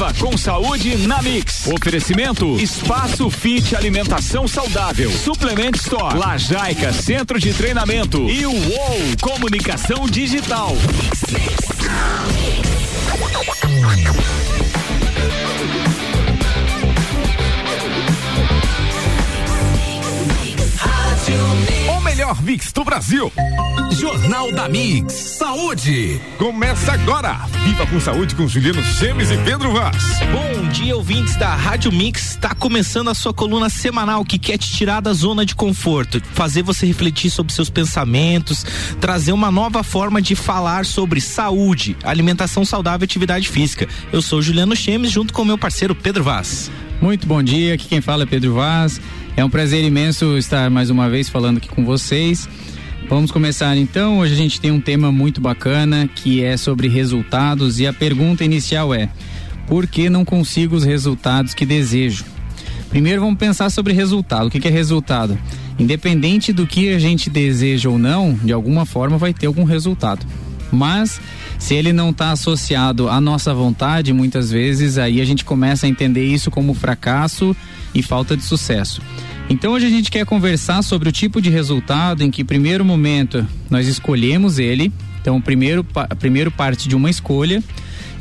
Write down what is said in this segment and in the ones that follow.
Viva com saúde na Mix. Oferecimento Espaço Fit Alimentação Saudável. Suplement Store. Lajaica Centro de Treinamento. E o UOL Comunicação Digital. O melhor mix do Brasil. Jornal da Mix. Saúde. Começa agora. Viva com saúde com Juliano Chemes e Pedro Vaz. Bom dia, ouvintes da Rádio Mix. Está começando a sua coluna semanal que quer te tirar da zona de conforto, fazer você refletir sobre seus pensamentos, trazer uma nova forma de falar sobre saúde, alimentação saudável e atividade física. Eu sou Juliano Chemes junto com meu parceiro Pedro Vaz. Muito bom dia, aqui quem fala é Pedro Vaz. É um prazer imenso estar mais uma vez falando aqui com vocês. Vamos começar então. Hoje a gente tem um tema muito bacana que é sobre resultados e a pergunta inicial é: por que não consigo os resultados que desejo? Primeiro vamos pensar sobre resultado. O que, é resultado? Independente do que a gente deseja ou não, de alguma forma vai ter algum resultado. Mas se ele não está associado à nossa vontade, muitas vezes aí a gente começa a entender isso como fracasso e falta de sucesso. Então hoje a gente quer conversar sobre o tipo de resultado em que, primeiro momento, nós escolhemos ele. Então, primeiro, primeiro parte de uma escolha.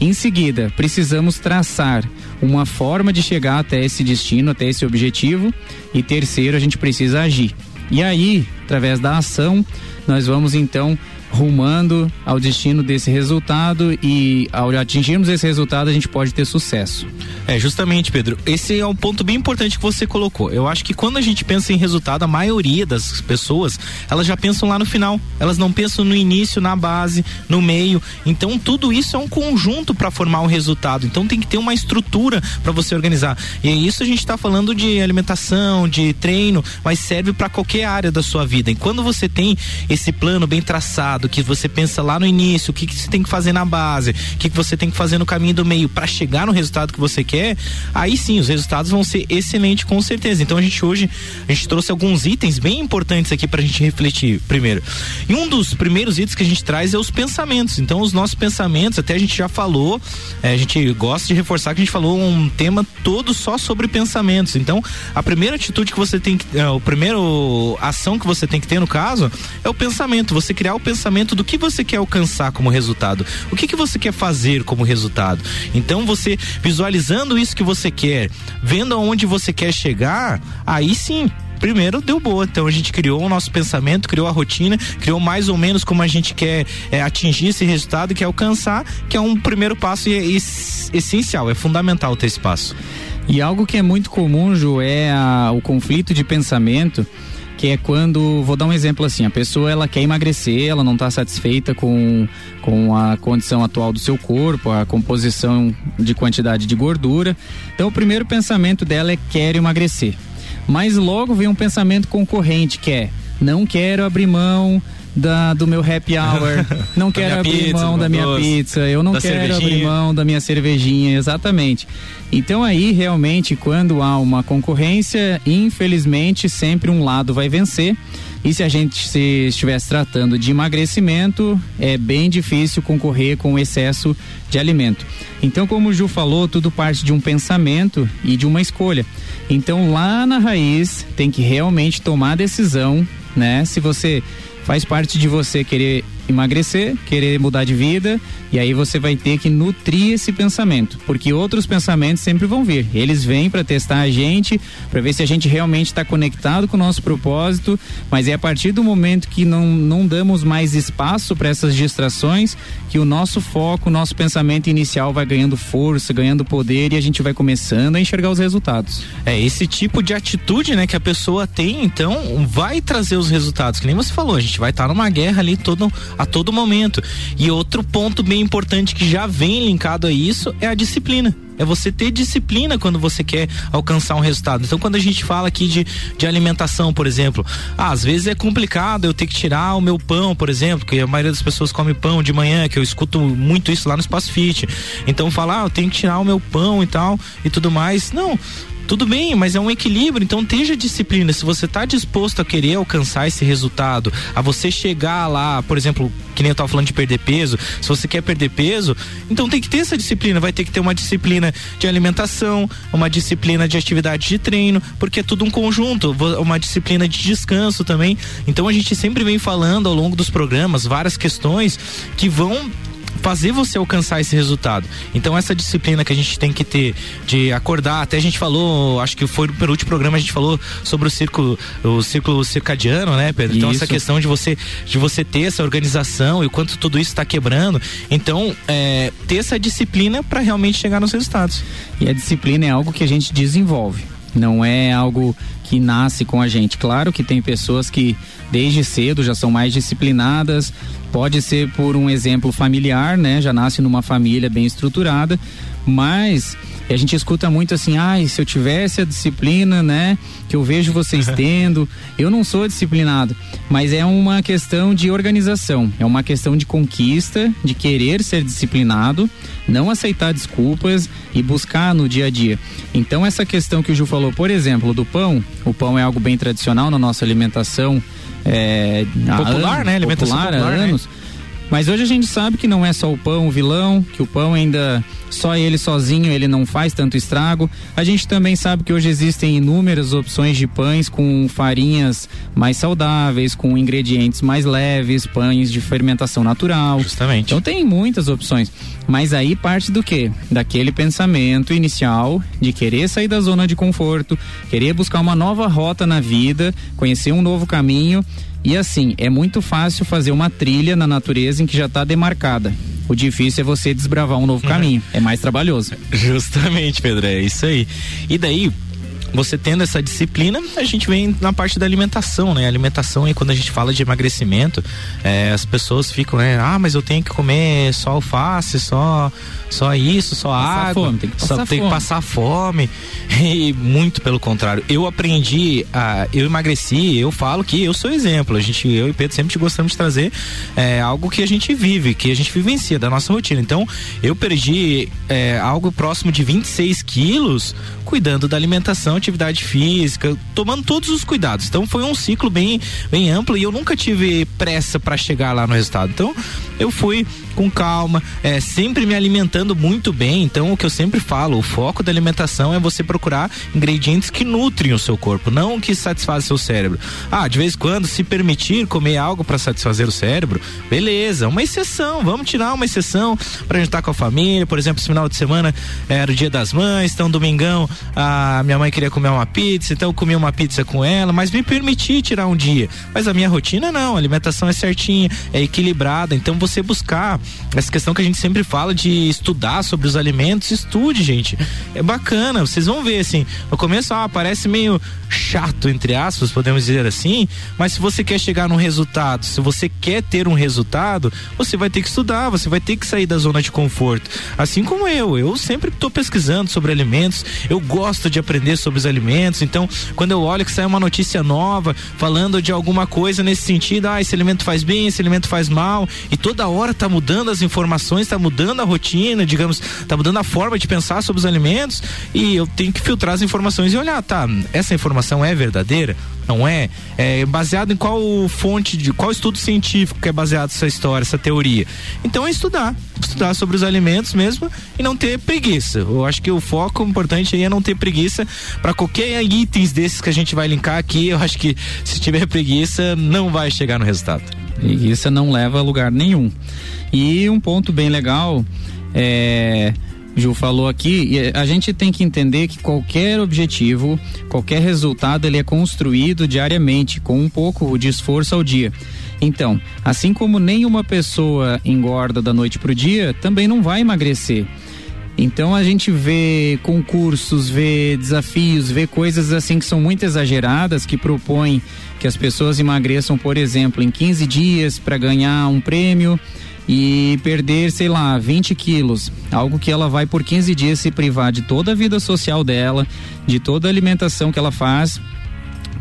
Em seguida, precisamos traçar uma forma de chegar até esse destino, até esse objetivo. E terceiro, a gente precisa agir. E aí, através da ação, nós vamos então rumando ao destino desse resultado e ao atingirmos esse resultado a gente pode ter sucesso. É, justamente, Pedro. Esse é um ponto bem importante que você colocou. Eu acho que quando a gente pensa em resultado, a maioria das pessoas, elas já pensam lá no final. Elas não pensam no início, na base, no meio. Então, tudo isso é um conjunto para formar um resultado. Então, tem que ter uma estrutura para você organizar. E é isso a gente está falando de alimentação, de treino, mas serve para qualquer área da sua vida. E quando você tem esse plano bem traçado, que você pensa lá no início, o que, que você tem que fazer na base, o que, que você tem que fazer no caminho do meio para chegar no resultado que você quer, aí sim os resultados vão ser excelentes com certeza. Então a gente hoje a gente trouxe alguns itens bem importantes aqui para a gente refletir primeiro. E um dos primeiros itens que a gente traz é os pensamentos. Então os nossos pensamentos, até a gente já falou, é, a gente gosta de reforçar que a gente falou um tema todo só sobre pensamentos. Então a primeira atitude que você tem que, é, o primeiro ação que você tem que ter no caso é o pensamento. Você criar o pensamento pensamento do que você quer alcançar como resultado, o que que você quer fazer como resultado. Então você visualizando isso que você quer, vendo aonde você quer chegar, aí sim primeiro deu boa. Então a gente criou o nosso pensamento, criou a rotina, criou mais ou menos como a gente quer é, atingir esse resultado, quer alcançar, que é um primeiro passo e é essencial, é fundamental ter esse passo. E algo que é muito comum, Ju, é a, o conflito de pensamento que é quando, vou dar um exemplo assim, a pessoa ela quer emagrecer, ela não está satisfeita com, com a condição atual do seu corpo, a composição de quantidade de gordura. Então o primeiro pensamento dela é quero emagrecer. Mas logo vem um pensamento concorrente que é não quero abrir mão da, do meu happy hour, não quero abrir pizza, mão da minha doce, pizza, eu não quero abrir mão da minha cervejinha, exatamente. Então aí realmente quando há uma concorrência, infelizmente sempre um lado vai vencer. E se a gente se estivesse tratando de emagrecimento, é bem difícil concorrer com excesso de alimento. Então, como o Ju falou, tudo parte de um pensamento e de uma escolha. Então, lá na raiz, tem que realmente tomar decisão, né? Se você faz parte de você querer emagrecer, querer mudar de vida, e aí você vai ter que nutrir esse pensamento, porque outros pensamentos sempre vão vir. Eles vêm para testar a gente, para ver se a gente realmente está conectado com o nosso propósito, mas é a partir do momento que não, não damos mais espaço para essas distrações que o nosso foco, o nosso pensamento inicial vai ganhando força, ganhando poder e a gente vai começando a enxergar os resultados. É esse tipo de atitude, né, que a pessoa tem, então, vai trazer os resultados. Que nem você falou, a gente vai estar tá numa guerra ali todo a todo momento. E outro ponto bem importante que já vem linkado a isso é a disciplina é você ter disciplina quando você quer alcançar um resultado. Então, quando a gente fala aqui de, de alimentação, por exemplo, ah, às vezes é complicado eu ter que tirar o meu pão, por exemplo, que a maioria das pessoas come pão de manhã, que eu escuto muito isso lá no Espaço Fit. Então, falar, ah, eu tenho que tirar o meu pão e tal e tudo mais. Não tudo bem, mas é um equilíbrio, então tenha disciplina. Se você está disposto a querer alcançar esse resultado, a você chegar lá, por exemplo, que nem eu tava falando de perder peso, se você quer perder peso, então tem que ter essa disciplina, vai ter que ter uma disciplina de alimentação, uma disciplina de atividade de treino, porque é tudo um conjunto, uma disciplina de descanso também. Então a gente sempre vem falando ao longo dos programas várias questões que vão fazer você alcançar esse resultado. Então essa disciplina que a gente tem que ter de acordar, até a gente falou, acho que foi no último programa a gente falou sobre o círculo, o círculo circadiano, né, Pedro? Então isso. essa questão de você de você ter essa organização e o quanto tudo isso está quebrando. Então, é, ter essa disciplina para realmente chegar nos resultados. E a disciplina é algo que a gente desenvolve. Não é algo que nasce com a gente. Claro que tem pessoas que desde cedo já são mais disciplinadas, pode ser por um exemplo familiar, né? Já nasce numa família bem estruturada, mas a gente escuta muito assim, ai, ah, se eu tivesse a disciplina, né, que eu vejo vocês tendo, eu não sou disciplinado, mas é uma questão de organização, é uma questão de conquista, de querer ser disciplinado, não aceitar desculpas e buscar no dia a dia. Então essa questão que o Ju falou, por exemplo, do pão, o pão é algo bem tradicional na nossa alimentação, é, popular, anos, né? Alimentação popular, popular, há né? anos. Né? Mas hoje a gente sabe que não é só o pão o vilão, que o pão ainda só ele sozinho ele não faz tanto estrago. A gente também sabe que hoje existem inúmeras opções de pães com farinhas mais saudáveis, com ingredientes mais leves, pães de fermentação natural. Justamente. Então tem muitas opções. Mas aí parte do quê? Daquele pensamento inicial de querer sair da zona de conforto, querer buscar uma nova rota na vida, conhecer um novo caminho e assim, é muito fácil fazer uma trilha na natureza em que já está demarcada. O difícil é você desbravar um novo uhum. caminho. É mais trabalhoso. Justamente, Pedro, é isso aí. E daí, você tendo essa disciplina, a gente vem na parte da alimentação, né? A alimentação aí quando a gente fala de emagrecimento, é, as pessoas ficam, né? Ah, mas eu tenho que comer só alface, só só isso, só passar água, fome, tem que passar só tem que passar fome. E muito pelo contrário. Eu aprendi a eu emagreci, eu falo que eu sou exemplo. A gente, eu e Pedro sempre gostamos de trazer é, algo que a gente vive, que a gente vivencia da nossa rotina. Então, eu perdi é, algo próximo de 26 quilos cuidando da alimentação, atividade física, tomando todos os cuidados. Então foi um ciclo bem, bem amplo e eu nunca tive pressa para chegar lá no resultado. Então eu fui com calma, é, sempre me alimentando muito bem. Então, o que eu sempre falo, o foco da alimentação é você procurar ingredientes que nutrem o seu corpo, não que satisfazem seu cérebro. Ah, de vez em quando, se permitir comer algo para satisfazer o cérebro, beleza, uma exceção, vamos tirar uma exceção para estar com a família. Por exemplo, esse final de semana era o dia das mães, então domingão a minha mãe queria comer uma pizza, então eu comi uma pizza com ela, mas me permiti tirar um dia. Mas a minha rotina não, a alimentação é certinha, é equilibrada, então você buscar essa questão que a gente sempre fala de estudar sobre os alimentos, estude, gente. É bacana, vocês vão ver, assim, no começo, ah, parece meio chato, entre aspas, podemos dizer assim, mas se você quer chegar num resultado, se você quer ter um resultado, você vai ter que estudar, você vai ter que sair da zona de conforto. Assim como eu, eu sempre estou pesquisando sobre alimentos, eu gosto de aprender sobre os alimentos, então, quando eu olho que sai uma notícia nova, falando de alguma coisa nesse sentido, ah, esse alimento faz bem, esse alimento faz mal, e toda hora tá mudando as informações, está mudando a rotina, digamos, está mudando a forma de pensar sobre os alimentos e eu tenho que filtrar as informações e olhar, tá, essa informação é verdadeira? Não é? É baseado em qual fonte, de qual estudo científico que é baseado essa história, essa teoria? Então é estudar, estudar sobre os alimentos mesmo e não ter preguiça. Eu acho que o foco importante aí é não ter preguiça para qualquer itens desses que a gente vai linkar aqui. Eu acho que se tiver preguiça, não vai chegar no resultado. Preguiça não leva a lugar nenhum. E um ponto bem legal é. Ju falou aqui, a gente tem que entender que qualquer objetivo, qualquer resultado, ele é construído diariamente, com um pouco de esforço ao dia. Então, assim como nenhuma pessoa engorda da noite para o dia, também não vai emagrecer. Então a gente vê concursos, vê desafios, vê coisas assim que são muito exageradas, que propõem que as pessoas emagreçam, por exemplo, em 15 dias para ganhar um prêmio e perder, sei lá, 20 quilos. Algo que ela vai por 15 dias se privar de toda a vida social dela, de toda a alimentação que ela faz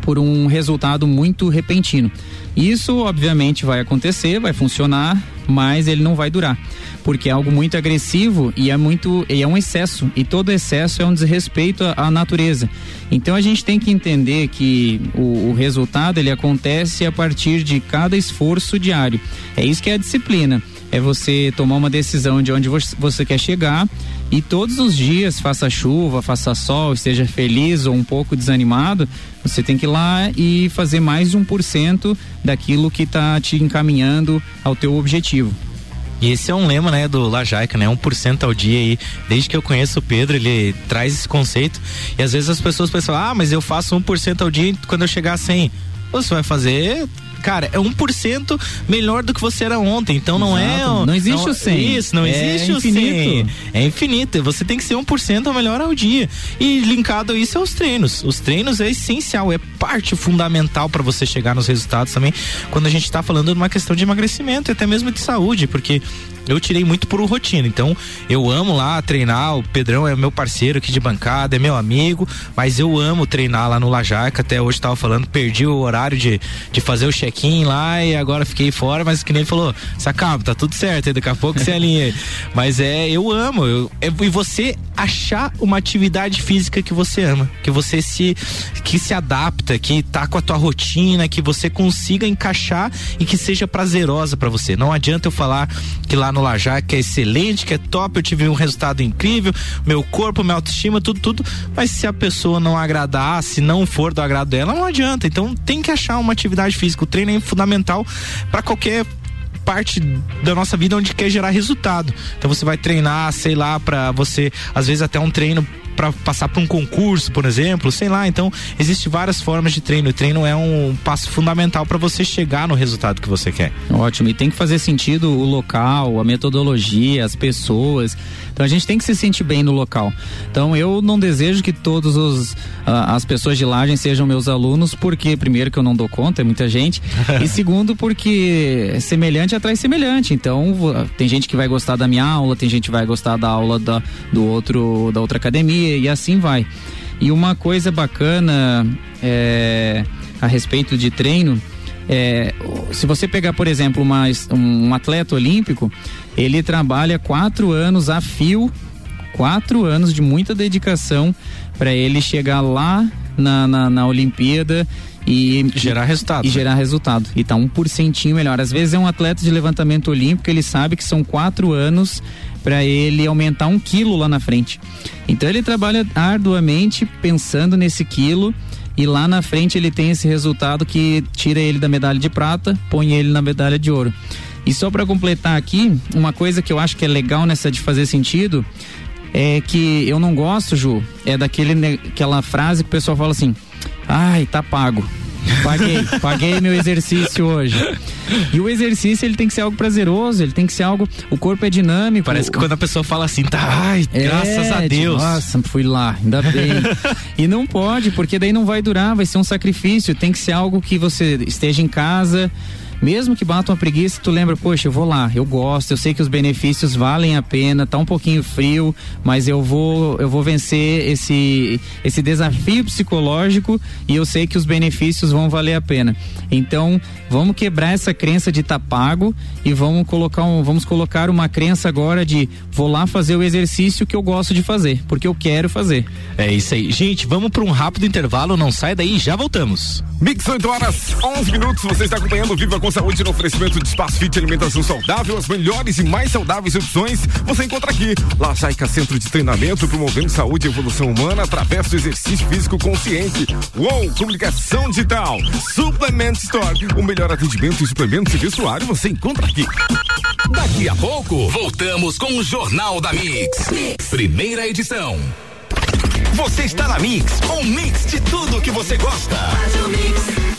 por um resultado muito repentino. Isso, obviamente, vai acontecer, vai funcionar, mas ele não vai durar, porque é algo muito agressivo e é muito e é um excesso e todo excesso é um desrespeito à, à natureza. Então a gente tem que entender que o, o, resultado ele acontece a partir de cada esforço diário. É isso que é a disciplina. É você tomar uma decisão de onde você quer chegar e todos os dias, faça chuva, faça sol, esteja feliz ou um pouco desanimado, você tem que ir lá e fazer mais um por cento daquilo que está te encaminhando ao teu objetivo. E esse é um lema, né, do Lajaica, né? 1% ao dia aí. Desde que eu conheço o Pedro, ele traz esse conceito. E às vezes as pessoas pensam, ah, mas eu faço 1% ao dia quando eu chegar a 100. Você vai fazer cara, é 1% melhor do que você era ontem. Então não é Exato. é. Não existe não, o 100. Isso, não é existe infinito. o 100. É infinito. Você tem que ser 1% melhor ao dia. E linkado a isso é os treinos. Os treinos é essencial, é parte fundamental para você chegar nos resultados também. Quando a gente está falando de uma questão de emagrecimento e até mesmo de saúde, porque eu tirei muito por rotina. Então, eu amo lá treinar. O Pedrão é meu parceiro aqui de bancada, é meu amigo, mas eu amo treinar lá no Lajaca. Até hoje estava falando, perdi o horário de, de fazer o check-in lá e agora fiquei fora, mas que nem ele falou, se acaba, tá tudo certo, daqui a pouco você alinha. mas é, eu amo. Eu, é, e você achar uma atividade física que você ama, que você se que se adapta, que tá com a tua rotina, que você consiga encaixar e que seja prazerosa para você. Não adianta eu falar que lá no no Lajá, que é excelente, que é top, eu tive um resultado incrível, meu corpo, minha autoestima, tudo, tudo. Mas se a pessoa não agradar, se não for do agrado dela, não adianta. Então tem que achar uma atividade física. O treino é fundamental para qualquer parte da nossa vida onde quer gerar resultado. Então você vai treinar, sei lá, para você, às vezes até um treino para passar para um concurso, por exemplo, sei lá. Então, existe várias formas de treino. O treino é um passo fundamental para você chegar no resultado que você quer. Ótimo. E tem que fazer sentido o local, a metodologia, as pessoas. Então a gente tem que se sentir bem no local. Então eu não desejo que todos os uh, as pessoas de Lajem sejam meus alunos, porque primeiro que eu não dou conta, é muita gente, e segundo porque semelhante atrai semelhante. Então tem gente que vai gostar da minha aula, tem gente que vai gostar da aula da, do outro da outra academia e assim vai. E uma coisa bacana é, a respeito de treino é, se você pegar, por exemplo, uma, um atleta olímpico, ele trabalha quatro anos a fio, quatro anos de muita dedicação para ele chegar lá na, na, na Olimpíada e gerar resultado. E gerar resultado. E tá um porcentinho melhor. Às vezes é um atleta de levantamento olímpico, ele sabe que são quatro anos para ele aumentar um quilo lá na frente. Então ele trabalha arduamente pensando nesse quilo e lá na frente ele tem esse resultado que tira ele da medalha de prata, põe ele na medalha de ouro. E só para completar aqui, uma coisa que eu acho que é legal nessa de fazer sentido é que eu não gosto, Ju, é daquele aquela frase que o pessoal fala assim: "Ai, tá pago". Paguei, paguei meu exercício hoje. E o exercício ele tem que ser algo prazeroso, ele tem que ser algo. O corpo é dinâmico. Parece que quando a pessoa fala assim, tá, ai, é, graças a Deus. Nossa, fui lá, ainda bem. e não pode, porque daí não vai durar, vai ser um sacrifício. Tem que ser algo que você esteja em casa mesmo que bata uma preguiça, tu lembra, poxa, eu vou lá, eu gosto, eu sei que os benefícios valem a pena, tá um pouquinho frio, mas eu vou, eu vou vencer esse esse desafio psicológico e eu sei que os benefícios vão valer a pena. Então, vamos quebrar essa crença de tá pago e vamos colocar um, vamos colocar uma crença agora de vou lá fazer o exercício que eu gosto de fazer, porque eu quero fazer. É isso aí. Gente, vamos para um rápido intervalo, não sai daí, já voltamos. Mix 8 horas, 11 minutos, você está acompanhando Viva com com saúde no oferecimento de espaço fit alimentação saudável, as melhores e mais saudáveis opções você encontra aqui. Lajaica Centro de Treinamento, promovendo saúde e evolução humana através do exercício físico consciente. UOL, comunicação digital. Suplement Store, o melhor atendimento em suplementos e vestuário você encontra aqui. Daqui a pouco, voltamos com o Jornal da mix. Primeira edição. Você está na Mix, um mix de tudo que você gosta. Faz o mix.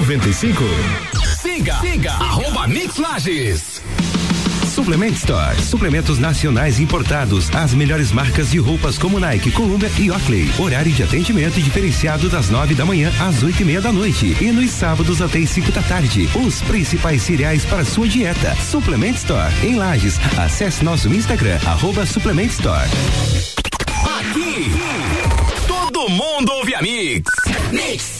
95. Siga, siga, arroba Mix Lages. Suplement Store. Suplementos nacionais importados. As melhores marcas de roupas como Nike, Columbia e Oakley. Horário de atendimento diferenciado das nove da manhã às oito e meia da noite. E nos sábados até as cinco da tarde. Os principais cereais para sua dieta. Suplement Store. Em Lages. Acesse nosso Instagram, arroba Suplement Store. Aqui, todo mundo ouve a Mix. Mix.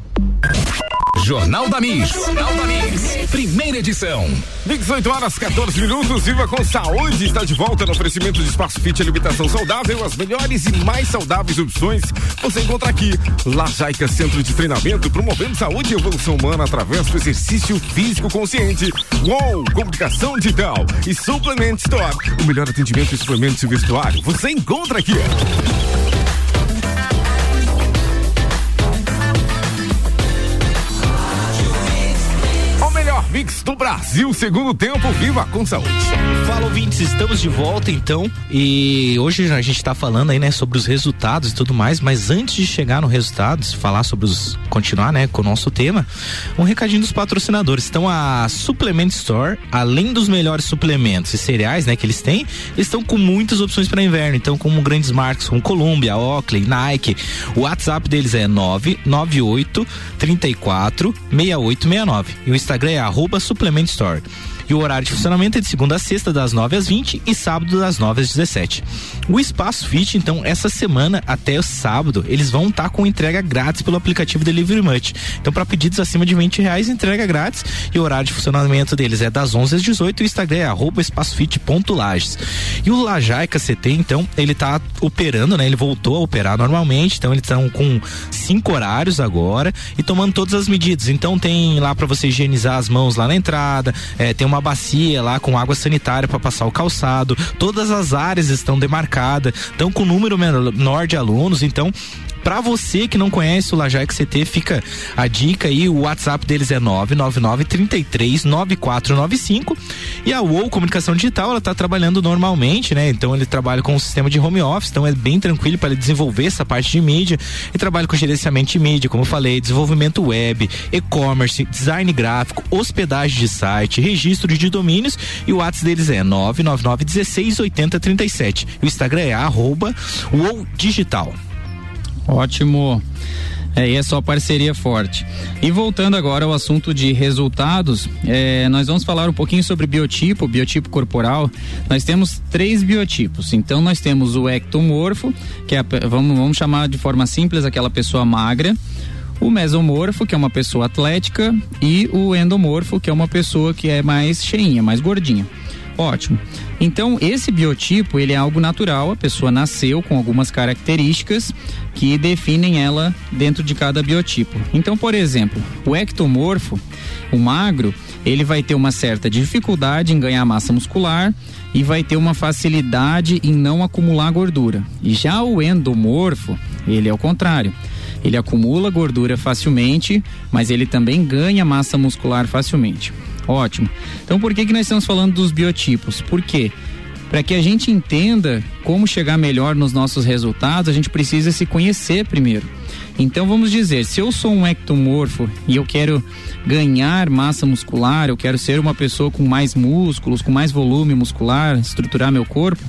Jornal da Mix. Jornal da Mix. Primeira edição. 18 horas 14 minutos. Viva com saúde. Está de volta no oferecimento de Espaço Fit Alimentação Saudável. As melhores e mais saudáveis opções você encontra aqui. Lajaica Centro de Treinamento, promovendo saúde e evolução humana através do exercício físico consciente. UOL, comunicação digital e Suplement Store. O melhor atendimento em suplementos e vestuário você encontra aqui. Do Brasil, segundo tempo, viva com saúde. Fala ouvintes, estamos de volta então e hoje a gente está falando aí, né, sobre os resultados e tudo mais, mas antes de chegar no resultados, falar sobre os, continuar, né, com o nosso tema, um recadinho dos patrocinadores. Então a Suplement Store, além dos melhores suplementos e cereais, né, que eles têm, eles estão com muitas opções para inverno, então como grandes marcas como Columbia, Oakley, Nike. O WhatsApp deles é 998 34 6869 e o Instagram é arroba Suplement Store. E o horário de funcionamento é de segunda a sexta, das 9 às 20 e sábado, das 9 às 17. O Espaço Fit, então, essa semana até o sábado, eles vão estar tá com entrega grátis pelo aplicativo Delivery Much. Então, para pedidos acima de 20 reais, entrega grátis. E o horário de funcionamento deles é das 11 às 18 e o Instagram é arroba espacofit.lages. E o Lajaica CT, então, ele tá operando, né? Ele voltou a operar normalmente, então eles estão com cinco horários agora e tomando todas as medidas. Então, tem lá para você higienizar as mãos lá na entrada, é, tem uma bacia lá com água sanitária para passar o calçado, todas as áreas estão demarcadas, estão com número menor de alunos, então para você que não conhece o Lajaic CT, fica a dica aí, o WhatsApp deles é 999 33 9495 e a UOL Comunicação Digital, ela tá trabalhando normalmente, né? Então ele trabalha com o um sistema de home office, então é bem tranquilo para ele desenvolver essa parte de mídia e trabalha com gerenciamento de mídia, como eu falei, desenvolvimento web, e-commerce, design gráfico, hospedagem de site, registro de domínios e o WhatsApp deles é 999 16 80 37. O Instagram é arroba UOL Digital. Ótimo. É, e é só parceria forte. E voltando agora ao assunto de resultados, é, nós vamos falar um pouquinho sobre biotipo, biotipo corporal. Nós temos três biotipos. Então nós temos o ectomorfo, que é, vamos, vamos chamar de forma simples aquela pessoa magra o mesomorfo, que é uma pessoa atlética, e o endomorfo, que é uma pessoa que é mais cheinha, mais gordinha. Ótimo. Então, esse biotipo, ele é algo natural, a pessoa nasceu com algumas características que definem ela dentro de cada biotipo. Então, por exemplo, o ectomorfo, o magro, ele vai ter uma certa dificuldade em ganhar massa muscular e vai ter uma facilidade em não acumular gordura. E já o endomorfo, ele é o contrário Ele acumula gordura facilmente, mas ele também ganha massa muscular facilmente. Ótimo. Então por que que nós estamos falando dos biotipos? Por quê? Para que a gente entenda como chegar melhor nos nossos resultados, a gente precisa se conhecer primeiro. Então vamos dizer, se eu sou um ectomorfo e eu quero ganhar massa muscular, eu quero ser uma pessoa com mais músculos, com mais volume muscular, estruturar meu corpo,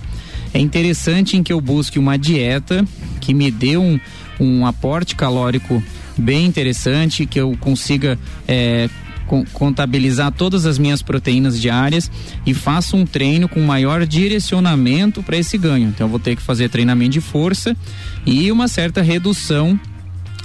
é interessante em que eu busque uma dieta que me dê um, um aporte calórico bem interessante, que eu consiga é, contabilizar todas as minhas proteínas diárias e faço um treino com maior direcionamento para esse ganho. Então eu vou ter que fazer treinamento de força e uma certa redução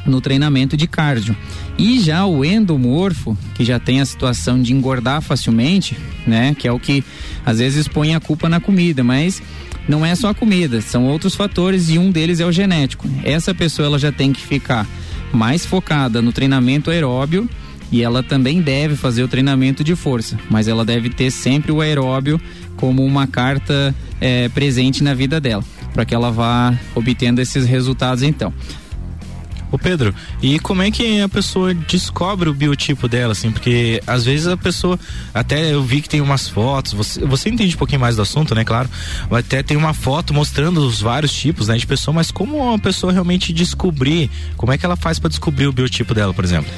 no treinamento de cardio. E já o endomorfo, que já tem a situação de engordar facilmente, né, que é o que às vezes põe a culpa na comida, mas não é só a comida, são outros fatores e um deles é o genético. Essa pessoa ela já tem que ficar mais focada no treinamento aeróbio e ela também deve fazer o treinamento de força, mas ela deve ter sempre o aeróbio como uma carta é, presente na vida dela, para que ela vá obtendo esses resultados então. Ô Pedro, e como é que a pessoa descobre o biotipo dela, assim? Porque às vezes a pessoa, até eu vi que tem umas fotos, você, você entende um pouquinho mais do assunto, né? Claro. Até tem uma foto mostrando os vários tipos, né, de pessoa, mas como uma pessoa realmente descobrir, como é que ela faz para descobrir o biotipo dela, por exemplo?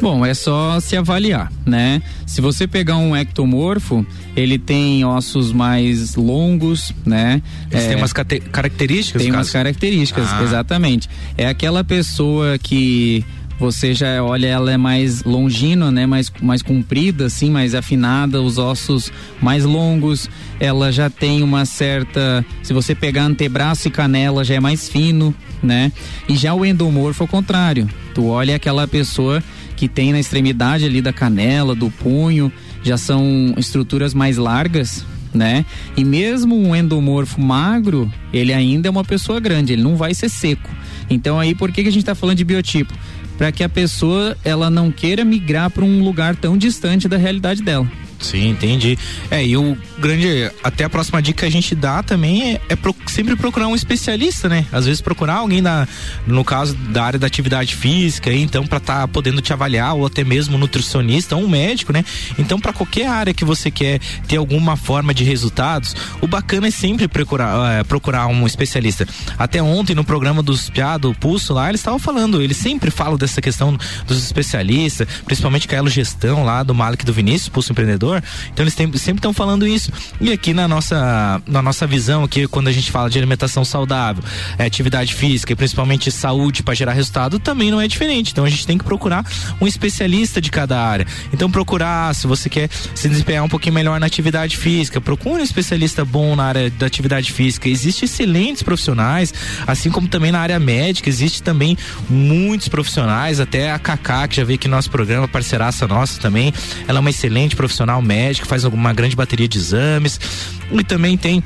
Bom, é só se avaliar, né? Se você pegar um ectomorfo, ele tem ossos mais longos, né? Eles é, têm umas características? Tem umas características, ah. exatamente. É aquela pessoa que você já olha ela é mais longínua, né, mais mais comprida assim, mais afinada, os ossos mais longos, ela já tem uma certa, se você pegar antebraço e canela já é mais fino, né? E já o endomorfo ao contrário. Tu olha aquela pessoa que tem na extremidade ali da canela, do punho, já são estruturas mais largas, né? E mesmo um endomorfo magro, ele ainda é uma pessoa grande, ele não vai ser seco. Então aí por que, que a gente está falando de biotipo? Para que a pessoa ela não queira migrar para um lugar tão distante da realidade dela. Sim, entendi. É, e o grande. Até a próxima dica que a gente dá também é, é pro, sempre procurar um especialista, né? Às vezes procurar alguém na, no caso da área da atividade física, então, para estar tá podendo te avaliar, ou até mesmo um nutricionista, um médico, né? Então, para qualquer área que você quer ter alguma forma de resultados, o bacana é sempre procurar, é, procurar um especialista. Até ontem, no programa dos Piá, do Pulso lá, eles estavam falando, eles sempre falam dessa questão dos especialistas, principalmente Caelo Gestão lá do Malik do Vinícius, Pulso Empreendedor então eles tem, sempre estão falando isso. E aqui na nossa, na nossa visão, aqui, quando a gente fala de alimentação saudável, é, atividade física e principalmente saúde para gerar resultado, também não é diferente. Então a gente tem que procurar um especialista de cada área. Então procurar, se você quer se desempenhar um pouquinho melhor na atividade física, procure um especialista bom na área da atividade física. Existem excelentes profissionais, assim como também na área médica, existe também muitos profissionais, até a Kaká, que já veio aqui no nosso programa, parceiraça nossa também, ela é uma excelente profissional médico, faz uma grande bateria de exames. E também tem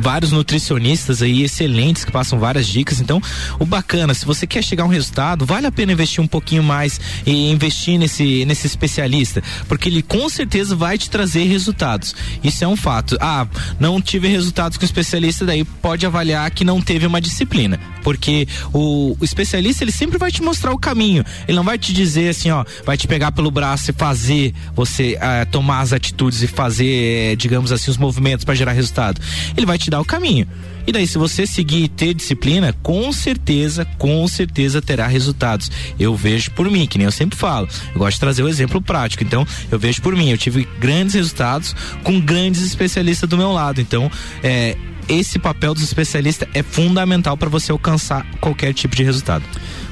vários nutricionistas aí excelentes que passam várias dicas. Então, o bacana, se você quer chegar a um resultado, vale a pena investir um pouquinho mais e investir nesse nesse especialista, porque ele com certeza vai te trazer resultados. Isso é um fato. Ah, não tive resultados com o especialista, daí pode avaliar que não teve uma disciplina, porque o, o especialista ele sempre vai te mostrar o caminho. Ele não vai te dizer assim, ó, vai te pegar pelo braço e fazer você ah, tomar as atitudes e fazer, eh, digamos assim, os movimentos para gerar resultado. Ele vai vai te dar o caminho. E daí, se você seguir e ter disciplina, com certeza, com certeza terá resultados. Eu vejo por mim, que nem eu sempre falo. Eu gosto de trazer o exemplo prático. Então, eu vejo por mim. Eu tive grandes resultados com grandes especialistas do meu lado. Então, é, esse papel do especialista é fundamental para você alcançar qualquer tipo de resultado.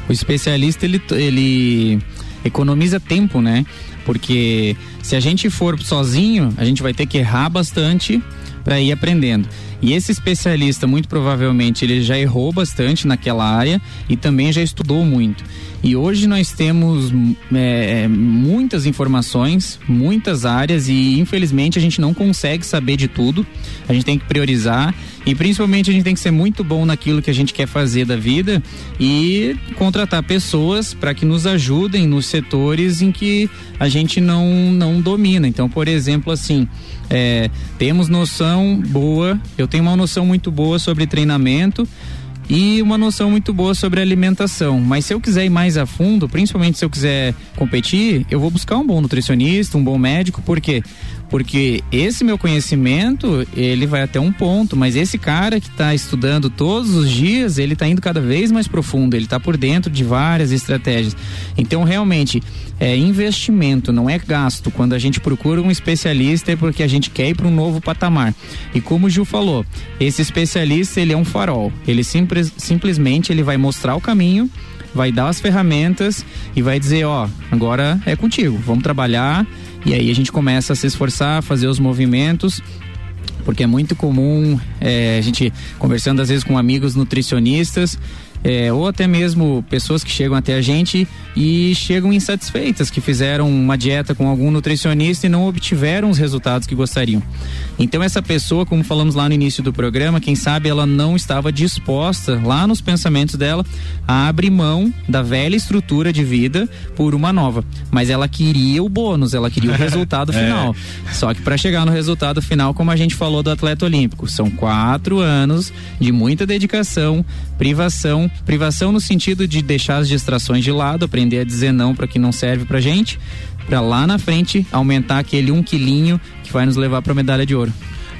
O especialista, ele, ele economiza tempo, né? Porque se a gente for sozinho, a gente vai ter que errar bastante para ir aprendendo. E esse especialista, muito provavelmente, ele já errou bastante naquela área e também já estudou muito. E hoje nós temos é, muitas informações, muitas áreas e infelizmente a gente não consegue saber de tudo. A gente tem que priorizar e principalmente a gente tem que ser muito bom naquilo que a gente quer fazer da vida e contratar pessoas para que nos ajudem nos setores em que a gente não, não domina. Então, por exemplo, assim, é, temos noção boa, eu tenho uma noção muito boa sobre treinamento e uma noção muito boa sobre alimentação. Mas se eu quiser ir mais a fundo, principalmente se eu quiser competir, eu vou buscar um bom nutricionista, um bom médico, por quê? Porque esse meu conhecimento, ele vai até um ponto, mas esse cara que está estudando todos os dias, ele está indo cada vez mais profundo, ele está por dentro de várias estratégias. Então, realmente, é investimento, não é gasto. Quando a gente procura um especialista é porque a gente quer ir para um novo patamar. E como o Gil falou, esse especialista, ele é um farol. Ele simples, simplesmente ele vai mostrar o caminho vai dar as ferramentas e vai dizer, ó, agora é contigo, vamos trabalhar. E aí a gente começa a se esforçar, fazer os movimentos porque é muito comum é, a gente conversando às vezes com amigos nutricionistas é, ou até mesmo pessoas que chegam até a gente e chegam insatisfeitas, que fizeram uma dieta com algum nutricionista e não obtiveram os resultados que gostariam. Então essa pessoa, como falamos lá no início do programa, quem sabe ela não estava disposta lá nos pensamentos dela a abrir mão da velha estrutura de vida por uma nova, mas ela queria o bônus, ela queria o resultado é. final. É. Só que para chegar no resultado final, como a gente falou do atleta olímpico, são quatro anos de muita dedicação, privação, privação no sentido de deixar as distrações de lado, aprender a dizer não para que não serve pra gente, para lá na frente aumentar aquele um quilinho que vai nos levar para medalha de ouro.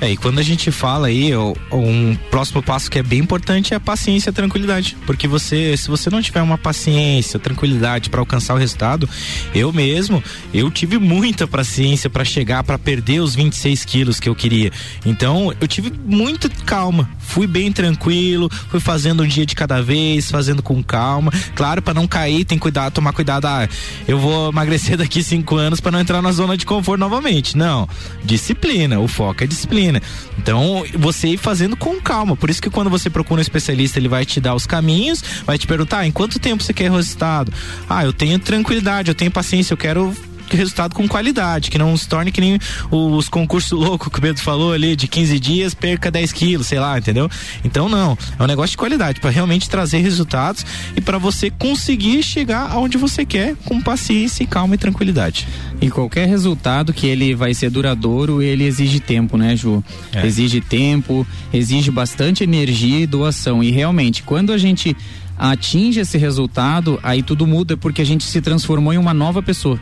É, e quando a gente fala aí, um próximo passo que é bem importante é a paciência e a tranquilidade. Porque você, se você não tiver uma paciência, tranquilidade para alcançar o resultado, eu mesmo, eu tive muita paciência para chegar, para perder os 26 quilos que eu queria. Então, eu tive muita calma. Fui bem tranquilo, fui fazendo um dia de cada vez, fazendo com calma. Claro, para não cair, tem cuidado, tomar cuidado. Ah, eu vou emagrecer daqui cinco anos para não entrar na zona de conforto novamente. Não. Disciplina. O foco é disciplina. Então, você ir fazendo com calma. Por isso que quando você procura um especialista, ele vai te dar os caminhos, vai te perguntar ah, em quanto tempo você quer resultado. Ah, eu tenho tranquilidade, eu tenho paciência, eu quero resultado com qualidade, que não se torne que nem os concursos loucos que o Pedro falou ali, de 15 dias, perca 10 quilos, sei lá, entendeu? Então não, é um negócio de qualidade, para realmente trazer resultados e para você conseguir chegar aonde você quer com paciência, calma e tranquilidade. E qualquer resultado que ele vai ser duradouro, ele exige tempo, né, Ju? É. Exige tempo, exige bastante energia e doação. E realmente, quando a gente atinge esse resultado, aí tudo muda porque a gente se transformou em uma nova pessoa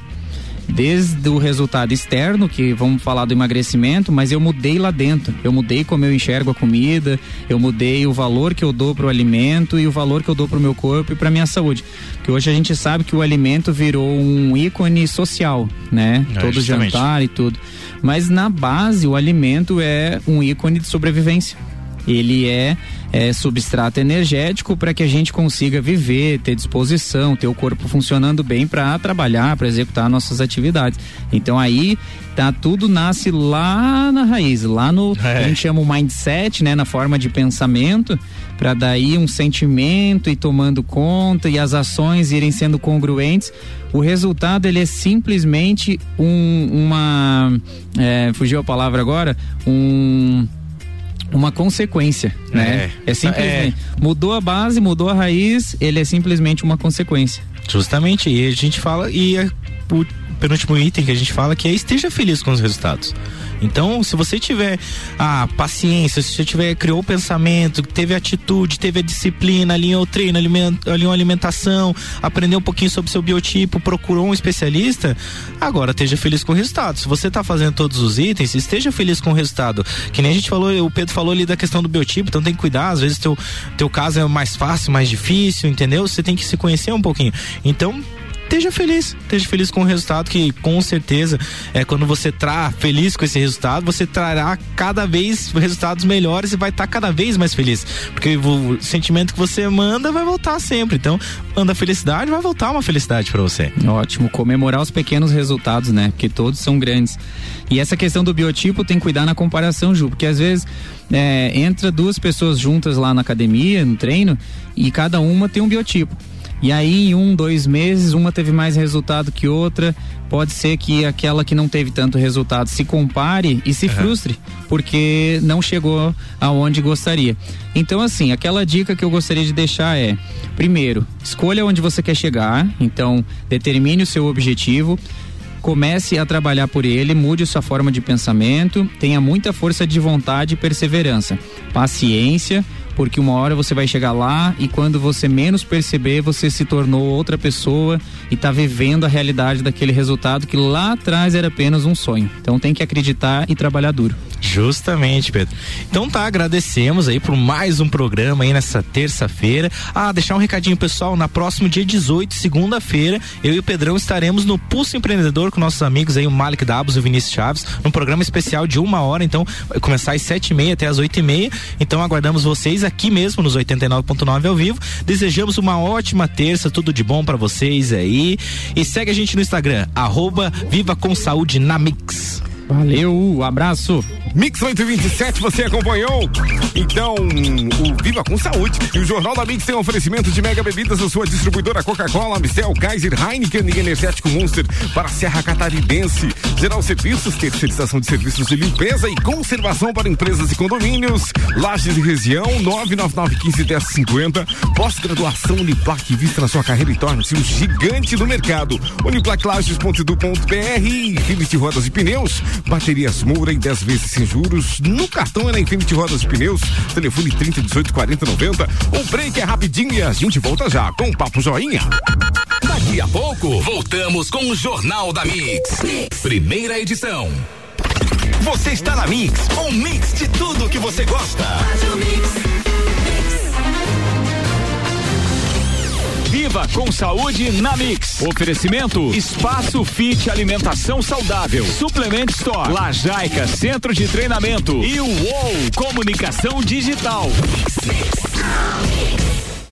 desde o resultado externo, que vamos falar do emagrecimento, mas eu mudei lá dentro. Eu mudei como eu enxergo a comida, eu mudei o valor que eu dou para o alimento e o valor que eu dou para o meu corpo e para minha saúde. Porque hoje a gente sabe que o alimento virou um ícone social, né? É, Todo justamente. jantar e tudo. Mas na base o alimento é um ícone de sobrevivência. Ele é é, substrato energético para que a gente consiga viver, ter disposição, ter o corpo funcionando bem para trabalhar, para executar nossas atividades. Então aí tá tudo nasce lá na raiz, lá no é. a gente chama o mindset, né, na forma de pensamento, para daí um sentimento e tomando conta e as ações irem sendo congruentes. O resultado ele é simplesmente um, uma é, fugiu a palavra agora, um uma consequência, né? É, é simplesmente é. mudou a base, mudou a raiz, ele é simplesmente uma consequência. Justamente, e a gente fala e é, o penúltimo item que a gente fala que é esteja feliz com os resultados. Então, se você tiver a paciência, se você tiver criou o pensamento, teve atitude, teve a disciplina, alinhou o treino, alinhou a alimentação, aprendeu um pouquinho sobre seu biotipo, procurou um especialista, agora esteja feliz com o resultado. Se você está fazendo todos os itens, esteja feliz com o resultado. Que nem a gente falou, o Pedro falou ali da questão do biotipo, então tem que cuidar, às vezes teu teu caso é mais fácil, mais difícil, entendeu? Você tem que se conhecer um pouquinho. Então, esteja feliz, esteja feliz com o resultado que com certeza é quando você tá feliz com esse resultado, você trará cada vez resultados melhores e vai estar tá cada vez mais feliz, porque o sentimento que você manda vai voltar sempre. Então, manda felicidade, vai voltar uma felicidade para você. Ótimo, comemorar os pequenos resultados, né? Porque todos são grandes. E essa questão do biotipo tem que cuidar na comparação, Ju, porque às vezes é, entra duas pessoas juntas lá na academia, no treino, e cada uma tem um biotipo. E aí, em um, dois meses, uma teve mais resultado que outra. Pode ser que aquela que não teve tanto resultado se compare e se uhum. frustre, porque não chegou aonde gostaria. Então, assim, aquela dica que eu gostaria de deixar é: primeiro, escolha onde você quer chegar, então determine o seu objetivo comece a trabalhar por ele, mude sua forma de pensamento, tenha muita força de vontade e perseverança, paciência, porque uma hora você vai chegar lá e quando você menos perceber, você se tornou outra pessoa e está vivendo a realidade daquele resultado que lá atrás era apenas um sonho. Então tem que acreditar e trabalhar duro. Justamente, Pedro. Então tá, agradecemos aí por mais um programa aí nessa terça-feira. Ah, deixar um recadinho pessoal, na próximo dia 18, segunda-feira, eu e o Pedrão estaremos no Pulso Empreendedor com nossos amigos aí, o Malik Dabos e o Vinícius Chaves, num programa especial de uma hora, então vai começar às sete e meia até às oito e meia. Então aguardamos vocês aqui mesmo nos 89.9 ao vivo. Desejamos uma ótima terça, tudo de bom para vocês aí. E segue a gente no Instagram, arroba Viva com Saúde na Mix. Valeu, abraço. Mix 827, você acompanhou? Então, o Viva com Saúde. E o Jornal da Mix tem um oferecimento de mega bebidas da sua distribuidora Coca-Cola, Mistel, Kaiser, Heineken e Energético Monster para a Serra Catarinense. Geral Serviços, terceirização de serviços de limpeza e conservação para empresas e condomínios. Lages e região, 999151050. Pós-graduação Uniplac, vista na sua carreira e torne-se um gigante do mercado. Uniplaclages.edu.br Infinity Rodas e Pneus. Baterias Moura em 10 vezes sem juros. No cartão é na Infinity Rodas e Pneus. Telefone 30 18 40 90. O break é rapidinho e a gente volta já com o Papo Joinha. Daqui a pouco, voltamos com o Jornal da mix. Primeira edição. Você está na Mix, um mix de tudo que você gosta. Viva com saúde na Mix. Oferecimento Espaço Fit Alimentação Saudável. Suplement Store. Lajaica Centro de Treinamento. E o UOL Comunicação Digital. Mix, mix.